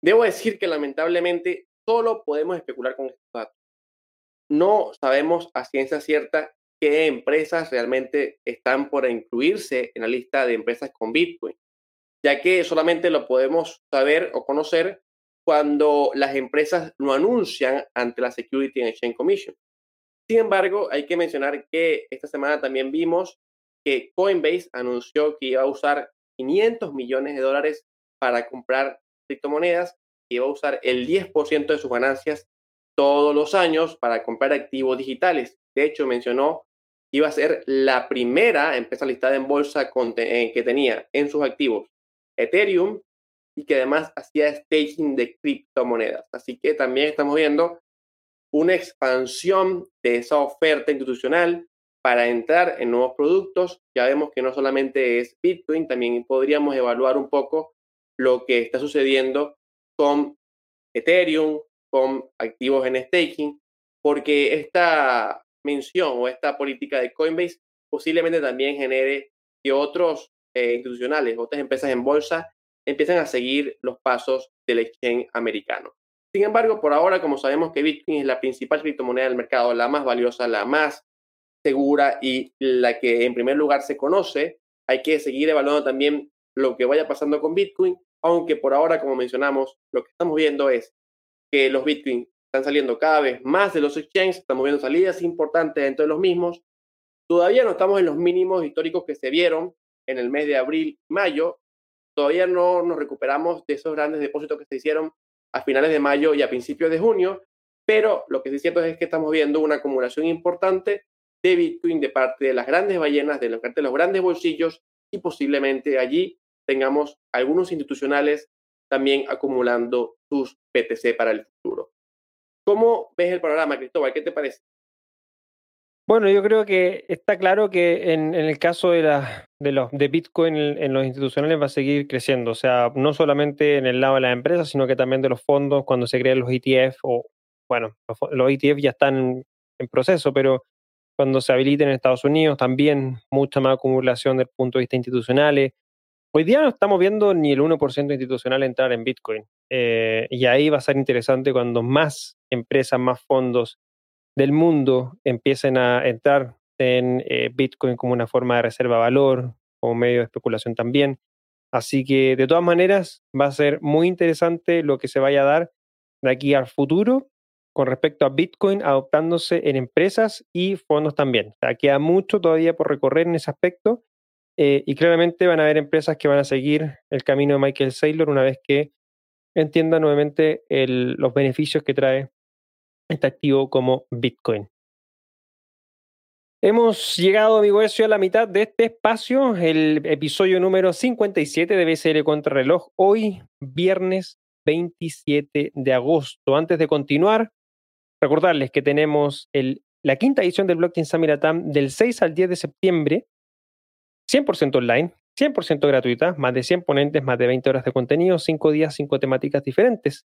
debo decir que lamentablemente solo podemos especular con estos datos. No sabemos a ciencia cierta qué empresas realmente están por incluirse en la lista de empresas con Bitcoin ya que solamente lo podemos saber o conocer cuando las empresas lo anuncian ante la Security and Exchange Commission. Sin embargo, hay que mencionar que esta semana también vimos que Coinbase anunció que iba a usar 500 millones de dólares para comprar criptomonedas y iba a usar el 10% de sus ganancias todos los años para comprar activos digitales. De hecho, mencionó que iba a ser la primera empresa listada en bolsa eh, que tenía en sus activos Ethereum y que además hacía staking de criptomonedas. Así que también estamos viendo una expansión de esa oferta institucional para entrar en nuevos productos. Ya vemos que no solamente es Bitcoin, también podríamos evaluar un poco lo que está sucediendo con Ethereum, con activos en staking, porque esta mención o esta política de Coinbase posiblemente también genere que otros eh, institucionales, otras empresas en bolsa, empiezan a seguir los pasos del exchange americano. Sin embargo, por ahora, como sabemos que Bitcoin es la principal criptomoneda del mercado, la más valiosa, la más segura y la que en primer lugar se conoce, hay que seguir evaluando también lo que vaya pasando con Bitcoin, aunque por ahora, como mencionamos, lo que estamos viendo es que los Bitcoin están saliendo cada vez más de los exchanges, estamos viendo salidas importantes dentro de los mismos. Todavía no estamos en los mínimos históricos que se vieron en el mes de abril, mayo. Todavía no nos recuperamos de esos grandes depósitos que se hicieron a finales de mayo y a principios de junio, pero lo que sí es cierto es que estamos viendo una acumulación importante de Bitcoin de parte de las grandes ballenas, de, de los grandes bolsillos y posiblemente allí tengamos algunos institucionales también acumulando sus BTC para el futuro. ¿Cómo ves el panorama, Cristóbal? ¿Qué te parece? Bueno, yo creo que está claro que en, el caso de, la, de, los, de Bitcoin en, los institucionales va a seguir creciendo. O sea, no solamente en el lado de las empresas, sino que también de los fondos cuando se crean los ETF o, bueno, los, ETF ya están en proceso, pero cuando se habiliten en Estados Unidos también mucha más acumulación desde el punto de vista institucional. Hoy día no estamos viendo ni el 1% institucional entrar en Bitcoin. Eh, y ahí va a ser interesante cuando más empresas, más fondos del mundo empiecen a entrar en eh, Bitcoin como una forma de reserva de valor, como medio de especulación también. Así que de todas maneras va a ser muy interesante lo que se vaya a dar de aquí al futuro con respecto a Bitcoin adoptándose en empresas y fondos también. Queda mucho todavía por recorrer en ese aspecto eh, y claramente van a haber empresas que van a seguir el camino de Michael Saylor una vez que entiendan nuevamente los beneficios que trae este activo como Bitcoin. Hemos llegado, amigo Ezio, a la mitad de este espacio, el episodio número 57 de BCL Contrarreloj, hoy viernes 27 de agosto. Antes de continuar, recordarles que tenemos el, la quinta edición del Blockchain Summit Latam del 6 al 10 de septiembre, 100% online, 100% gratuita, más de 100 ponentes, más de 20 horas de contenido, 5 días, 5 temáticas diferentes.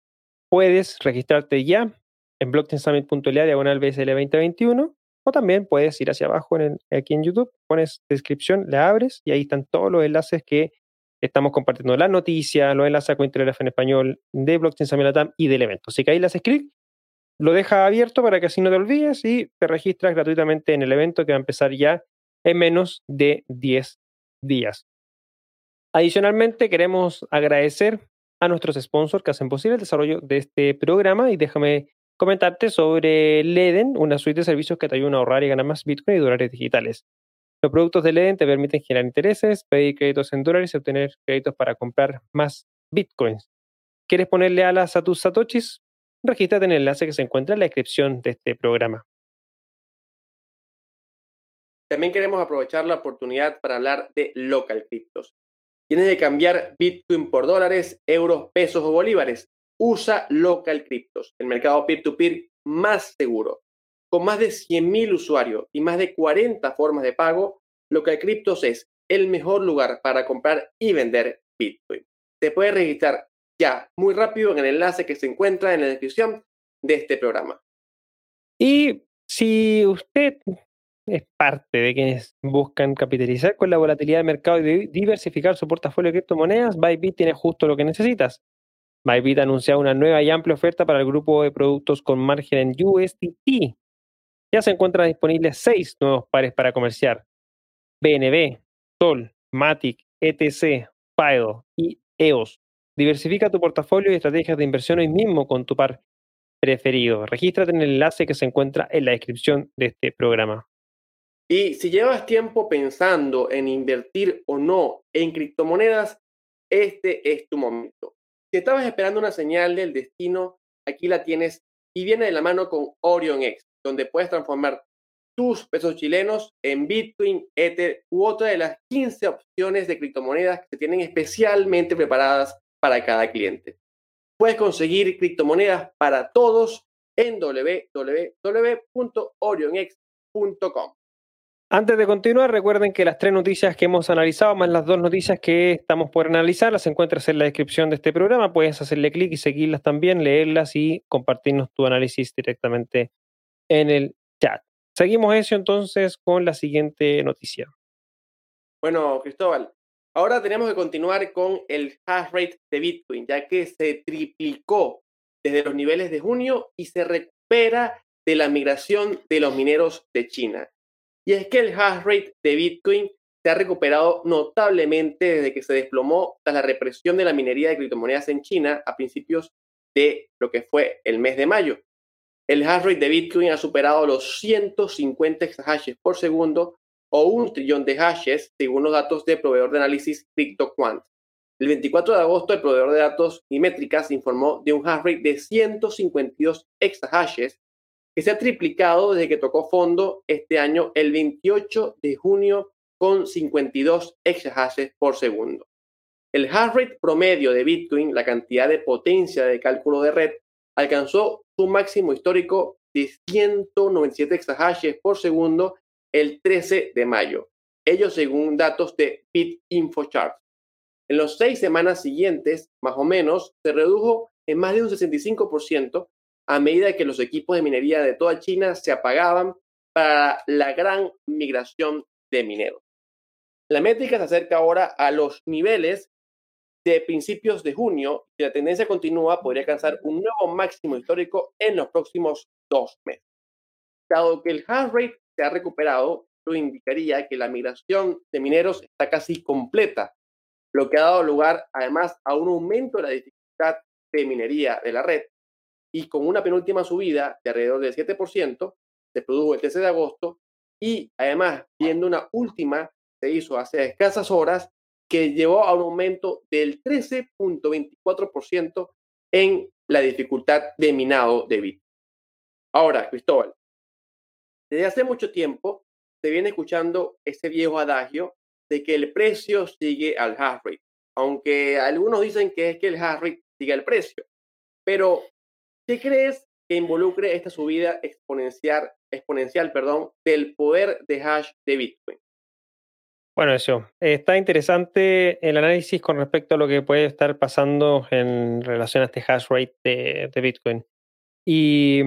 Puedes registrarte ya en blockchainsummit.la diagonal BSL 2021 o también puedes ir hacia abajo en aquí en YouTube, pones descripción, la abres y ahí están todos los enlaces que estamos compartiendo, las noticias, los enlaces a Cointelegraph en español de Blockchain Summit Latam y del evento. Así que ahí le haces clic, lo deja abierto para que así no te olvides y te registras gratuitamente en el evento que va a empezar ya en menos de 10 días. Adicionalmente, queremos agradecer a nuestros sponsors que hacen posible el desarrollo de este programa y déjame comentarte sobre Leden, una suite de servicios que te ayudan a ahorrar y ganar más Bitcoin y dólares digitales. Los productos de Leden te permiten generar intereses, pedir créditos en dólares y obtener créditos para comprar más Bitcoins. ¿Quieres ponerle alas a tus satoshis? Regístrate en el enlace que se encuentra en la descripción de este programa. También queremos aprovechar la oportunidad para hablar de local criptos. Tienes que cambiar Bitcoin por dólares, euros, pesos o bolívares usa Local Cryptos, el mercado peer-to-peer más seguro. Con más de 100.000 usuarios y más de 40 formas de pago, Local Cryptos es el mejor lugar para comprar y vender Bitcoin. Te puedes registrar ya muy rápido en el enlace que se encuentra en la descripción de este programa. Y si usted es parte de quienes buscan capitalizar con la volatilidad del mercado y diversificar su portafolio de criptomonedas, Bybit tiene justo lo que necesitas. Bybit ha anunciado una nueva y amplia oferta para el grupo de productos con margen en USDT. Ya se encuentran disponibles seis nuevos pares para comerciar. BNB, Sol, Matic, ETC, FIDO y EOS. Diversifica tu portafolio y estrategias de inversión hoy mismo con tu par preferido. Regístrate en el enlace que se encuentra en la descripción de este programa. Y si llevas tiempo pensando en invertir o no en criptomonedas, este es tu momento. Si estabas esperando una señal del destino, aquí la tienes y viene de la mano con Orion X, donde puedes transformar tus pesos chilenos en Bitcoin, Ether u otra de las 15 opciones de criptomonedas que se tienen especialmente preparadas para cada cliente. Puedes conseguir criptomonedas para todos en www.orionx.com. Antes de continuar, recuerden que las tres noticias que hemos analizado, más las dos noticias que estamos por analizar, las encuentras en la descripción de este programa. Puedes hacerle clic y seguirlas también, leerlas y compartirnos tu análisis directamente en el chat. Seguimos eso entonces con la siguiente noticia. Bueno, Cristóbal, ahora tenemos que continuar con el hash rate de Bitcoin, ya que se triplicó desde los niveles de junio y se recupera de la migración de los mineros de China. Y es que el hash rate de Bitcoin se ha recuperado notablemente desde que se desplomó tras la represión de la minería de criptomonedas en China a principios de lo que fue el mes de mayo. El hash rate de Bitcoin ha superado los 150 exahashes por segundo o un trillón de hashes, según los datos del proveedor de análisis CryptoQuant. El 24 de agosto, el proveedor de datos y métricas informó de un hash rate de 152 exahashes que se ha triplicado desde que tocó fondo este año el 28 de junio con 52 exahashes por segundo. El hash rate promedio de Bitcoin, la cantidad de potencia de cálculo de red, alcanzó su máximo histórico de 197 exahashes por segundo el 13 de mayo. Ello según datos de BitInfoChart. En las seis semanas siguientes, más o menos, se redujo en más de un 65% a medida que los equipos de minería de toda China se apagaban para la gran migración de mineros. La métrica se acerca ahora a los niveles de principios de junio y la tendencia continúa, podría alcanzar un nuevo máximo histórico en los próximos dos meses. Dado que el hash rate se ha recuperado, eso indicaría que la migración de mineros está casi completa, lo que ha dado lugar además a un aumento de la dificultad de minería de la red y con una penúltima subida de alrededor del 7%, se produjo el 13 de agosto y además viendo una última se hizo hace escasas horas que llevó a un aumento del 13.24% en la dificultad de minado de Bitcoin. Ahora, Cristóbal, desde hace mucho tiempo se viene escuchando ese viejo adagio de que el precio sigue al hash rate, aunque algunos dicen que es que el hash rate sigue al precio. Pero, ¿qué crees que involucre esta subida exponencial, exponencial perdón, del poder de hash de Bitcoin? Bueno, eso. Está interesante el análisis con respecto a lo que puede estar pasando en relación a este hash rate de, Bitcoin. Y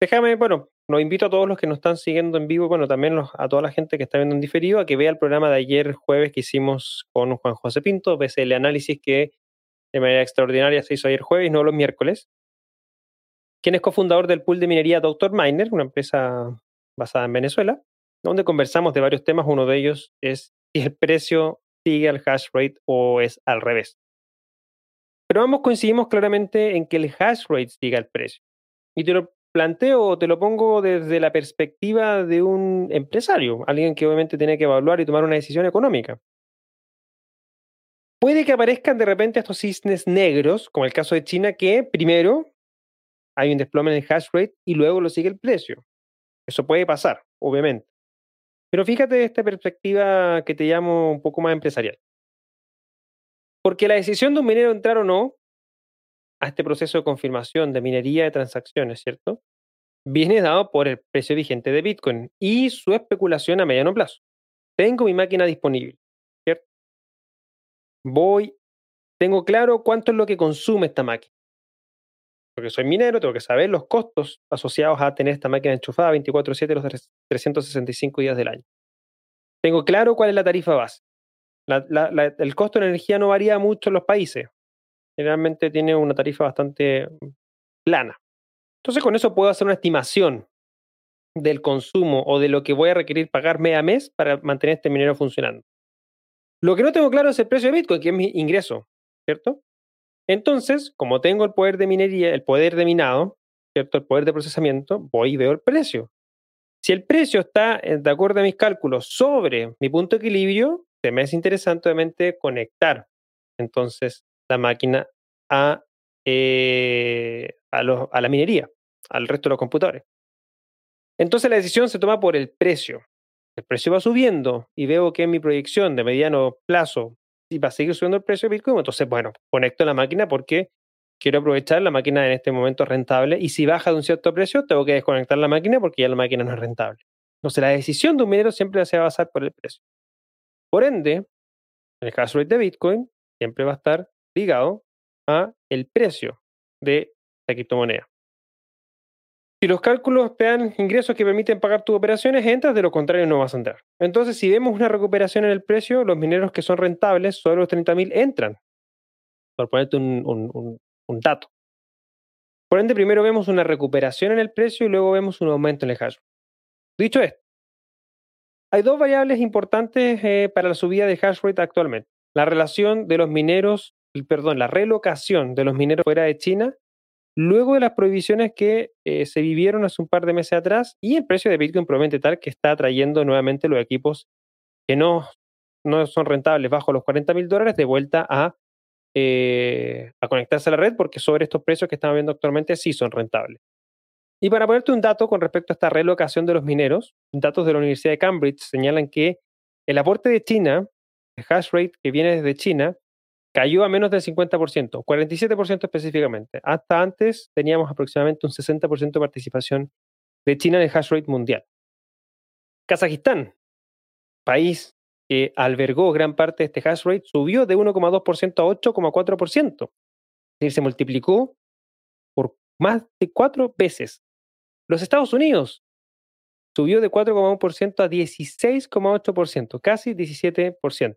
déjame, bueno, los invito a todos los que nos están siguiendo en vivo, bueno, también a toda la gente que está viendo en diferido, a que vea el programa de ayer jueves que hicimos con Juan José Pinto, el análisis que de manera extraordinaria se hizo ayer jueves, no los miércoles. Quien es cofundador del pool de minería Dr. Miner, una empresa basada en Venezuela, donde conversamos de varios temas. Uno de ellos es si el precio sigue al hash rate o es al revés. Pero ambos coincidimos claramente en que el hash rate sigue al precio. Y te lo planteo, te lo pongo desde la perspectiva de un empresario, alguien que obviamente tiene que evaluar y tomar una decisión económica. Puede que aparezcan de repente estos cisnes negros, como el caso de China, que primero hay un desplome en el hash rate y luego lo sigue el precio. Eso puede pasar, obviamente. Pero fíjate esta perspectiva que te llamo un poco más empresarial. Porque la decisión de un minero entrar o no a este proceso de confirmación de minería de transacciones, ¿cierto? Viene dado por el precio vigente de Bitcoin y su especulación a mediano plazo. Tengo mi máquina disponible, ¿cierto? Voy, tengo claro cuánto es lo que consume esta máquina. Porque soy minero, tengo que saber los costos asociados a tener esta máquina enchufada 24/7 los 365 días del año. Tengo claro cuál es la tarifa base. el costo de energía no varía mucho en los países. Generalmente tiene una tarifa bastante plana. Entonces con eso puedo hacer una estimación del consumo o de lo que voy a requerir pagar mes a mes para mantener este minero funcionando. Lo que no tengo claro es el precio de Bitcoin, que es mi ingreso, ¿cierto? Entonces, como tengo el poder de minería, el poder de minado, ¿cierto? El poder de procesamiento, voy y veo el precio. Si el precio está, eh, de acuerdo a mis cálculos, sobre mi punto de equilibrio, se me es interesante obviamente conectar entonces la máquina a, eh, a, a la minería, al resto de los computadores. Entonces la decisión se toma por el precio. El precio va subiendo y veo que en mi proyección de mediano plazo va a seguir subiendo el precio de Bitcoin, entonces, bueno, conecto la máquina porque quiero aprovechar la máquina en este momento rentable y si baja de un cierto precio, tengo que desconectar la máquina porque ya la máquina no es rentable. Entonces, la decisión de un minero siempre se va a basar por el precio. Por ende, el hash rate de Bitcoin siempre va a estar ligado a el precio de la criptomoneda. Si los cálculos te dan ingresos que permiten pagar tus operaciones, entras, de lo contrario no vas a entrar. Entonces, si vemos una recuperación en el precio, los mineros que son rentables, sobre los 30.000, entran. Por ponerte un, dato. Por ende, primero vemos una recuperación en el precio y luego vemos un aumento en el hash. Dicho esto, hay dos variables importantes eh, para la subida de hash rate actualmente. La relación de los mineros, perdón, la relocación de los mineros fuera de China luego de las prohibiciones que eh, se vivieron hace un par de meses atrás y el precio de Bitcoin probablemente tal que está atrayendo nuevamente los equipos que no, no son rentables bajo los 40 mil dólares de vuelta a, eh, a conectarse a la red porque sobre estos precios que estamos viendo actualmente sí son rentables. Y para ponerte un dato con respecto a esta relocación de los mineros, datos de la Universidad de Cambridge señalan que el aporte de China, el hash rate que viene desde China, cayó a menos del 50%, 47% específicamente. Hasta antes teníamos aproximadamente un 60% de participación de China en el hash rate mundial. Kazajistán, país que albergó gran parte de este hash rate, subió de 1,2% a 8,4%. Es decir, se multiplicó por más de cuatro veces. Los Estados Unidos subió de 4,1% a 16,8%, casi 17%.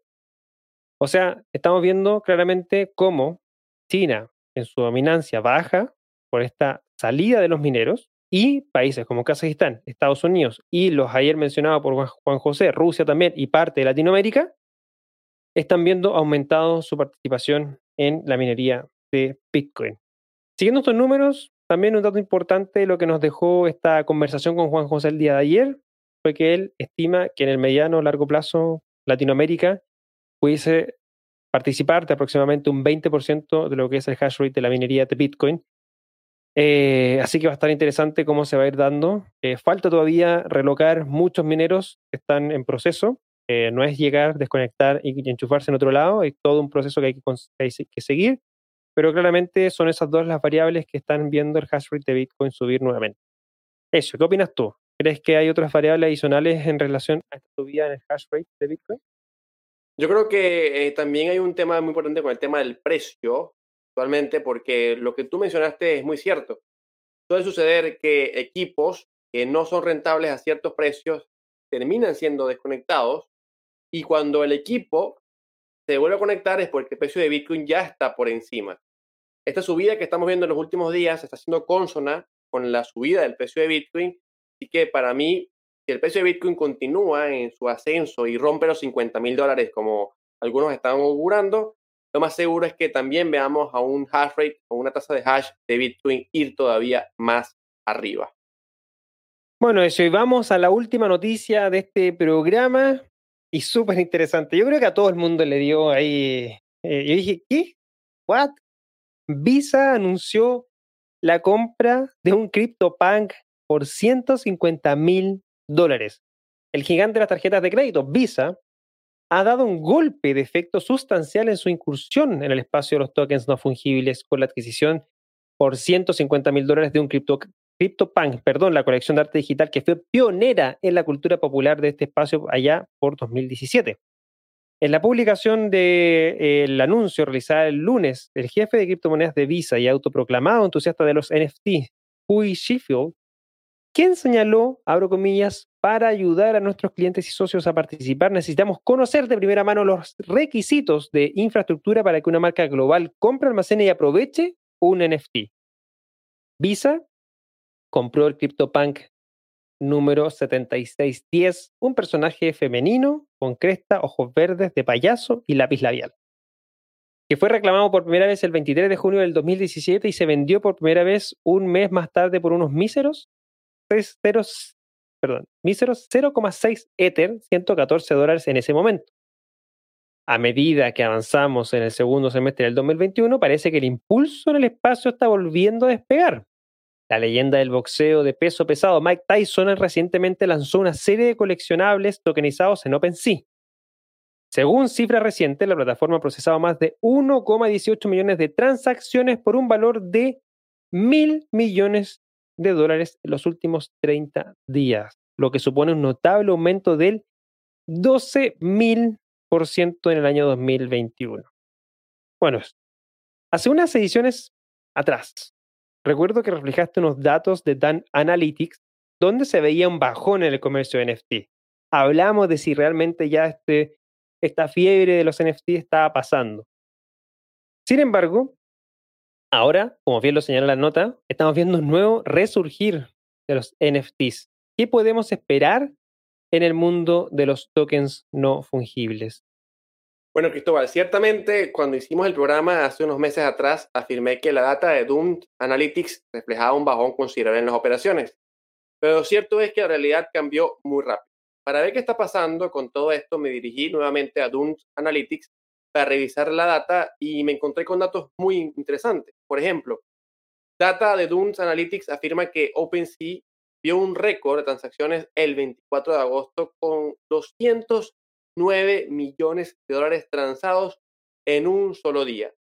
O sea, estamos viendo claramente cómo China en su dominancia baja por esta salida de los mineros y países como Kazajistán, Estados Unidos y los ayer mencionados por Juan José, Rusia también y parte de Latinoamérica, están viendo aumentado su participación en la minería de Bitcoin. Siguiendo estos números, también un dato importante, lo que nos dejó esta conversación con Juan José el día de ayer, fue que él estima que en el mediano o largo plazo Latinoamérica pudiese participar de aproximadamente un 20% de lo que es el hash rate de la minería de Bitcoin, eh, así que va a estar interesante cómo se va a ir dando. Eh, falta todavía relocar muchos mineros que están en proceso. Eh, no es llegar, desconectar y, enchufarse en otro lado, es todo un proceso que hay que, seguir, pero claramente son esas dos las variables que están viendo el hash rate de Bitcoin subir nuevamente. Eso, ¿qué opinas tú? ¿Crees que hay otras variables adicionales en relación a esta subida en el hash rate de Bitcoin? Yo creo que también hay un tema muy importante con el tema del precio actualmente, porque lo que tú mencionaste es muy cierto. Puede suceder que equipos que no son rentables a ciertos precios terminan siendo desconectados y cuando el equipo se vuelve a conectar es porque el precio de Bitcoin ya está por encima. Esta subida que estamos viendo en los últimos días está siendo consona con la subida del precio de Bitcoin, así que para mí, si el precio de Bitcoin continúa en su ascenso y rompe los 50 mil dólares como algunos están augurando, lo más seguro es que también veamos a un hash rate o una tasa de hash de Bitcoin ir todavía más arriba. Bueno, eso, y vamos a la última noticia de este programa y súper interesante. Yo creo que a todo el mundo le dio ahí. Eh, yo dije, ¿qué? ¿What? Visa anunció la compra de un CryptoPunk por 150 mil dólares. El gigante de las tarjetas de crédito, Visa, ha dado un golpe de efecto sustancial en su incursión en el espacio de los tokens no fungibles con la adquisición por 150 mil dólares de un CryptoPunk, perdón, la colección de arte digital que fue pionera en la cultura popular de este espacio allá por 2017. En la publicación del anuncio realizado el lunes, el jefe de criptomonedas de Visa y autoproclamado entusiasta de los NFT, Huey Sheffield, quien señaló, abro comillas, para ayudar a nuestros clientes y socios a participar, necesitamos conocer de primera mano los requisitos de infraestructura para que una marca global compre, almacene y aproveche un NFT. Visa compró el CryptoPunk número 7610, un personaje femenino con cresta, ojos verdes, de payaso y lápiz labial, que fue reclamado por primera vez el 23 de junio del 2017 y se vendió por primera vez un mes más tarde por unos míseros míseros 0,6 Ether, 114 dólares en ese momento. A medida que avanzamos en el segundo semestre del 2021, parece que el impulso en el espacio está volviendo a despegar. La leyenda del boxeo de peso pesado Mike Tyson recientemente lanzó una serie de coleccionables tokenizados en OpenSea. Según cifras recientes, la plataforma ha procesado más de 1,18 millones de transacciones por un valor de mil millones de dólares en los últimos 30 días, lo que supone un notable aumento del 12.000% en el año 2021. Bueno, hace unas ediciones atrás, recuerdo que reflejaste unos datos de Dan Analytics donde se veía un bajón en el comercio de NFT. Hablamos de si realmente ya este, esta fiebre de los NFT estaba pasando. Sin embargo, Ahora, como bien lo señala la nota, estamos viendo un nuevo resurgir de los NFTs. ¿Qué podemos esperar en el mundo de los tokens no fungibles? Bueno, Cristóbal, ciertamente cuando hicimos el programa hace unos meses atrás, afirmé que la data de Doom Analytics reflejaba un bajón considerable en las operaciones. Pero cierto es que la realidad cambió muy rápido. Para ver qué está pasando con todo esto, me dirigí nuevamente a Doom Analytics para revisar la data y me encontré con datos muy interesantes. Por ejemplo, data de Dunes Analytics afirma que OpenSea vio un récord de transacciones el 24 de agosto con 209 millones de dólares transados en un solo día.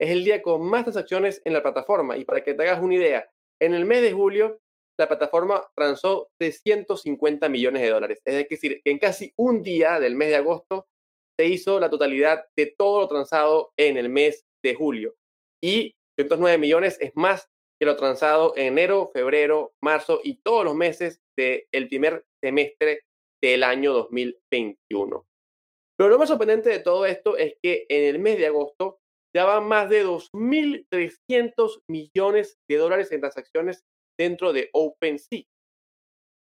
Es el día con más transacciones en la plataforma y para que te hagas una idea, en el mes de julio la plataforma transó 350 millones de dólares. Es decir, en casi un día del mes de agosto se hizo la totalidad de todo lo transado en el mes de julio. Y 109 millones es más que lo transado en enero, febrero, marzo y todos los meses del primer semestre del año 2021. Pero lo más sorprendente de todo esto es que en el mes de agosto ya van más de 2.300 millones de dólares en transacciones dentro de OpenSea.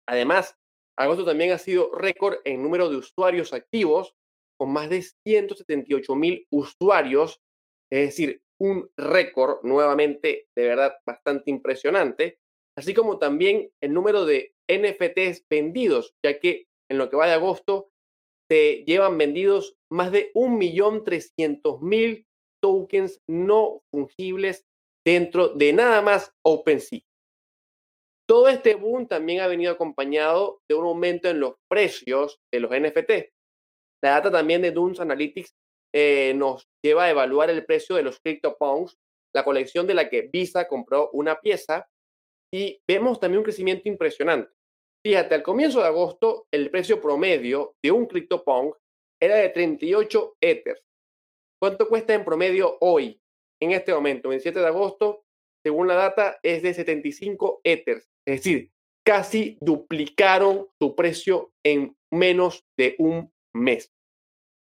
Además, agosto también ha sido récord en número de usuarios activos, con más de 178 mil usuarios, es decir, un récord nuevamente de verdad bastante impresionante, así como también el número de NFTs vendidos, ya que en lo que va de agosto se llevan vendidos más de 1.300.000 tokens no fungibles dentro de nada más OpenSea. Todo este boom también ha venido acompañado de un aumento en los precios de los NFT. La data también de Dunes Analytics eh, nos lleva a evaluar el precio de los CryptoPunks, la colección de la que Visa compró una pieza, y vemos también un crecimiento impresionante. Fíjate, al comienzo de agosto, el precio promedio de un CryptoPunk era de 38 Ethers. ¿Cuánto cuesta en promedio hoy, en este momento, 27 de agosto? Según la data, es de 75 Ethers. Es decir, casi duplicaron su precio en menos de un mes.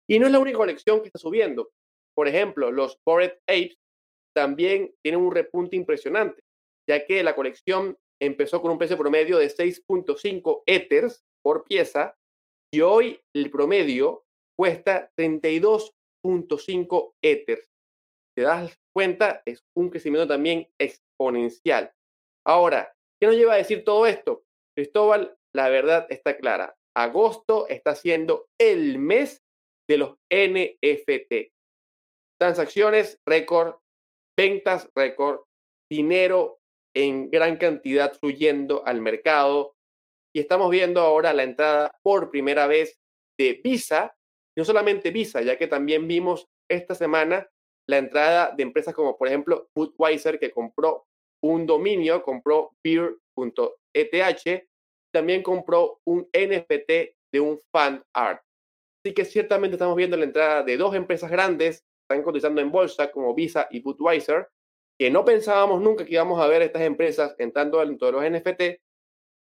Y no es la única colección que está subiendo. Por ejemplo, los Bored Apes también tienen un repunte impresionante, ya que la colección empezó con un precio promedio de 6.5 Ethers por pieza y hoy el promedio cuesta 32.5 Ethers. Te das cuenta, es un crecimiento también exponencial. Ahora, ¿qué nos lleva a decir todo esto? Cristóbal, la verdad está clara. Agosto está siendo el mes de los NFT. Transacciones récord, ventas récord, dinero en gran cantidad fluyendo al mercado. Y estamos viendo ahora la entrada por primera vez de Visa, no solamente Visa, ya que también vimos esta semana la entrada de empresas como por ejemplo Budweiser que compró un dominio, compró beer.eth, también compró un NFT de un fan art. Así que ciertamente estamos viendo la entrada de dos empresas grandes, están cotizando en bolsa como Visa y Budweiser, que no pensábamos nunca que íbamos a ver estas empresas entrando dentro de los NFT,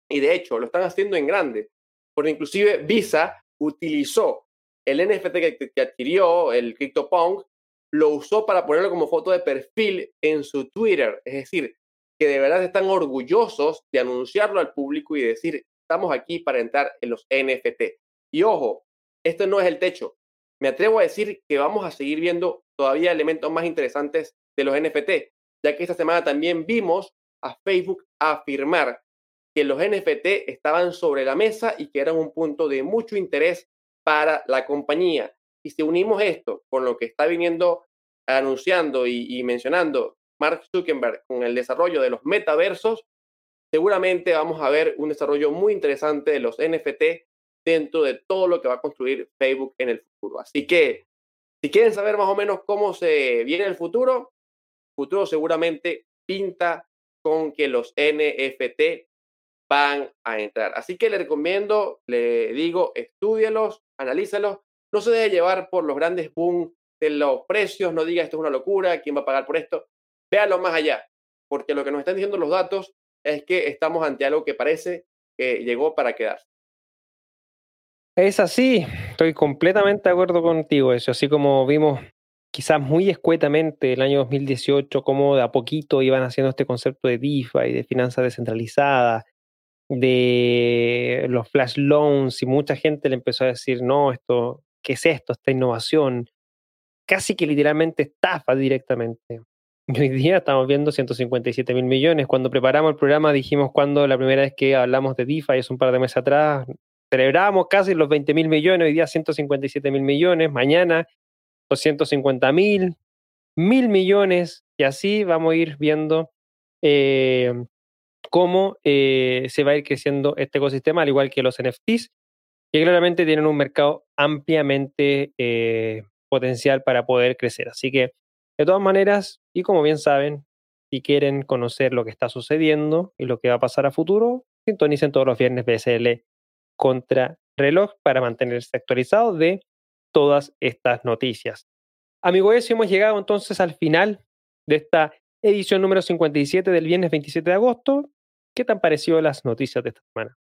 y de hecho lo están haciendo en grande, porque inclusive Visa utilizó el NFT que, adquirió, el CryptoPunk, lo usó para ponerlo como foto de perfil en su Twitter, es decir, que de verdad están orgullosos de anunciarlo al público y decir, estamos aquí para entrar en los NFT. Y ojo, esto no es el techo. Me atrevo a decir que vamos a seguir viendo todavía elementos más interesantes de los NFT ya que esta semana también vimos a Facebook afirmar que los NFT estaban sobre la mesa y que eran un punto de mucho interés para la compañía. Y si unimos esto con lo que está viniendo anunciando y, mencionando Mark Zuckerberg con el desarrollo de los metaversos, seguramente vamos a ver un desarrollo muy interesante de los NFT dentro de todo lo que va a construir Facebook en el futuro. Así que, si quieren saber más o menos cómo se viene el futuro, futuro seguramente pinta con que los NFT van a entrar. Así que le recomiendo, le digo, estudialos, analízalos. No se deje llevar por los grandes boom de los precios, no diga esto es una locura, ¿quién va a pagar por esto? Véalo más allá, porque lo que nos están diciendo los datos es que estamos ante algo que parece que llegó para quedarse. Es así, estoy completamente de acuerdo contigo, eso, así como vimos quizás muy escuetamente el año 2018, cómo de a poquito iban haciendo este concepto de DeFi, de finanzas descentralizadas, de los flash loans, y mucha gente le empezó a decir, no, esto, ¿qué es esto? Esta innovación, casi que literalmente estafa directamente. (laughs) Hoy día estamos viendo 157 mil millones. Cuando preparamos el programa dijimos cuando la primera vez que hablamos de DeFi, es un par de meses atrás, celebramos casi los 20 mil millones, hoy día 157 mil millones, mañana 250 mil, mil millones, y así vamos a ir viendo eh, cómo eh, se va a ir creciendo este ecosistema, al igual que los NFTs, que claramente tienen un mercado ampliamente eh, potencial para poder crecer. Así que, de todas maneras, y como bien saben, Si quieren conocer lo que está sucediendo y lo que va a pasar a futuro, sintonicen todos los viernes BSL contra reloj para mantenerse actualizados de todas estas noticias. Amigos, hemos llegado entonces al final de esta edición número 57 del viernes 27 de agosto. ¿Qué te han parecido las noticias de esta semana?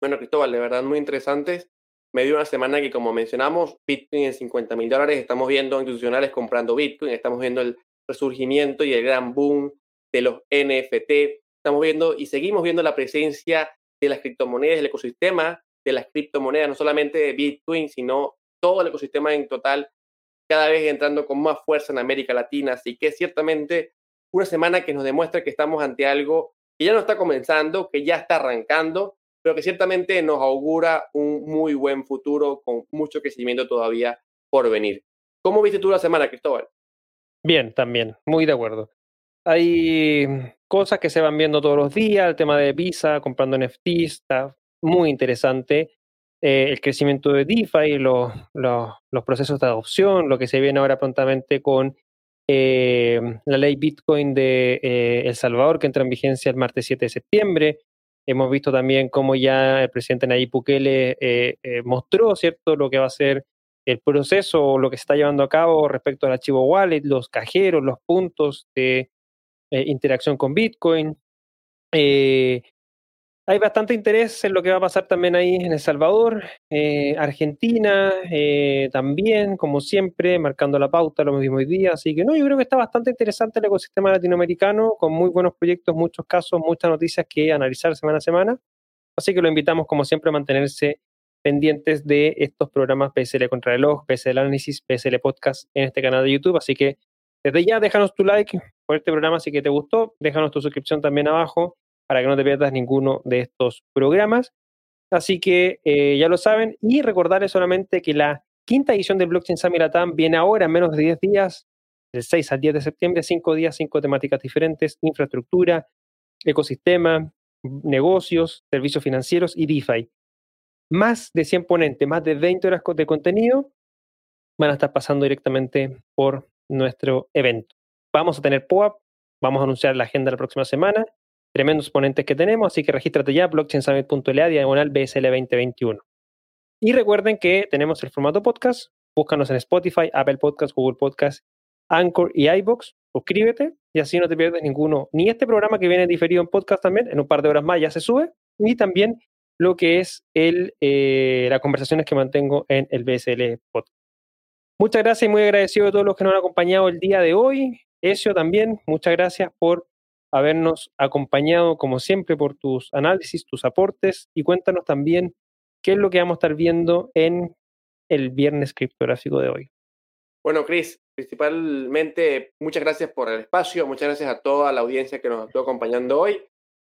Bueno, Cristóbal, de verdad muy interesantes. Me dio una semana que, como mencionamos, Bitcoin en 50 mil dólares. Estamos viendo institucionales comprando Bitcoin, estamos viendo el resurgimiento y el gran boom de los NFT. Estamos viendo y seguimos viendo la presencia de las criptomonedas, el ecosistema de las criptomonedas, no solamente de Bitcoin, sino todo el ecosistema en total, cada vez entrando con más fuerza en América Latina. Así que ciertamente una semana que nos demuestra que estamos ante algo que ya no está comenzando, que ya está arrancando, pero que ciertamente nos augura un muy buen futuro con mucho crecimiento todavía por venir. ¿Cómo viste tú la semana, Cristóbal? Bien, también, muy de acuerdo. Hay cosas que se van viendo todos los días, el tema de Visa, comprando NFTs, está muy interesante. Eh, el crecimiento de DeFi, los, los, procesos de adopción, lo que se viene ahora prontamente con eh, la ley Bitcoin de eh, El Salvador, que entra en vigencia el martes 7 de septiembre. Hemos visto también cómo ya el presidente Nayib Bukele mostró, ¿cierto?, lo que va a ser el proceso o lo que se está llevando a cabo respecto al archivo wallet, los cajeros, los puntos de eh, interacción con Bitcoin. Eh, hay bastante interés en lo que va a pasar también ahí en El Salvador, eh, Argentina también, como siempre, marcando la pauta lo mismo hoy día. Así que no, yo creo que está bastante interesante el ecosistema latinoamericano, con muy buenos proyectos, muchos casos, muchas noticias que analizar semana a semana. Así que lo invitamos, como siempre, a mantenerse pendientes de estos programas PSL Contrarreloj, PSL Análisis, PSL Podcast en este canal de YouTube. Así que desde ya déjanos tu like por este programa si que te gustó, déjanos tu suscripción también abajo para que no te pierdas ninguno de estos programas. Así que eh, ya lo saben y recordarles solamente que la quinta edición del Blockchain Summit Latam viene ahora en menos de 10 días, del 6 al 10 de septiembre, 5 días, 5 temáticas diferentes, infraestructura, ecosistema, negocios, servicios financieros y DeFi más de 100 ponentes, más de 20 horas de contenido van a estar pasando directamente por nuestro evento. Vamos a tener POAP, vamos a anunciar la agenda la próxima semana, tremendos ponentes que tenemos, así que regístrate ya, blockchainsummit.la, diagonal BSL 2021. Y recuerden que tenemos el formato podcast, búscanos en Spotify, Apple Podcast, Google Podcast, Anchor y iBox, suscríbete y así no te pierdes ninguno, ni este programa que viene diferido en podcast también, en un par de horas más ya se sube, ni también lo que es el, eh, las conversaciones que mantengo en el BSL Podcast. Muchas gracias y muy agradecido a todos los que nos han acompañado el día de hoy. Ezio también, muchas gracias por habernos acompañado como siempre por tus análisis, tus aportes y cuéntanos también qué es lo que vamos a estar viendo en el viernes criptográfico de hoy. Bueno, Chris, principalmente muchas gracias por el espacio, muchas gracias a toda la audiencia que nos estuvo acompañando hoy.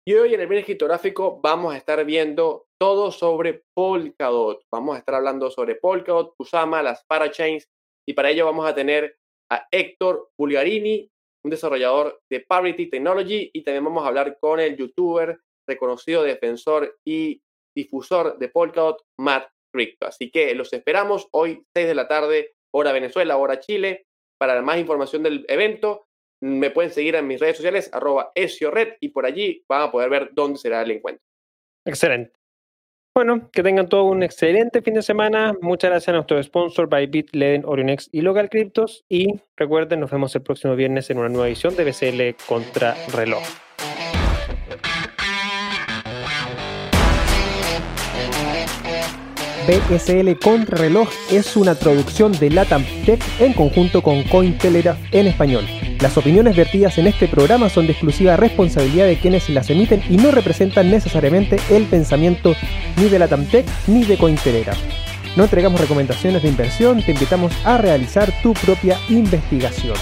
Y hoy en el Viernes Criptográfico vamos a estar viendo todo sobre Polkadot. Vamos a estar hablando sobre Polkadot, Kusama, las parachains. Y para ello vamos a tener a Héctor Bulgarini, un desarrollador de Parity Technology. Y también vamos a hablar con el youtuber reconocido defensor y difusor de Polkadot, Matt Crypto. Así que los esperamos hoy, 6 de la tarde, hora Venezuela, hora Chile. Para más información del evento, me pueden seguir en mis redes sociales, arroba esiored, y por allí van a poder ver dónde será el encuentro. Excelente. Bueno, que tengan todo un excelente fin de semana. Muchas gracias a nuestro sponsor Bybit, Leden, Orionex y Local Cryptos. Y recuerden, nos vemos el próximo viernes en una nueva edición de BCL contra reloj. BSL Reloj es una traducción de Latam Tech en conjunto con Cointelegraph en español. Las opiniones vertidas en este programa son de exclusiva responsabilidad de quienes las emiten y no representan necesariamente el pensamiento ni de Latam Tech ni de Cointelegraph. No entregamos recomendaciones de inversión, te invitamos a realizar tu propia investigación.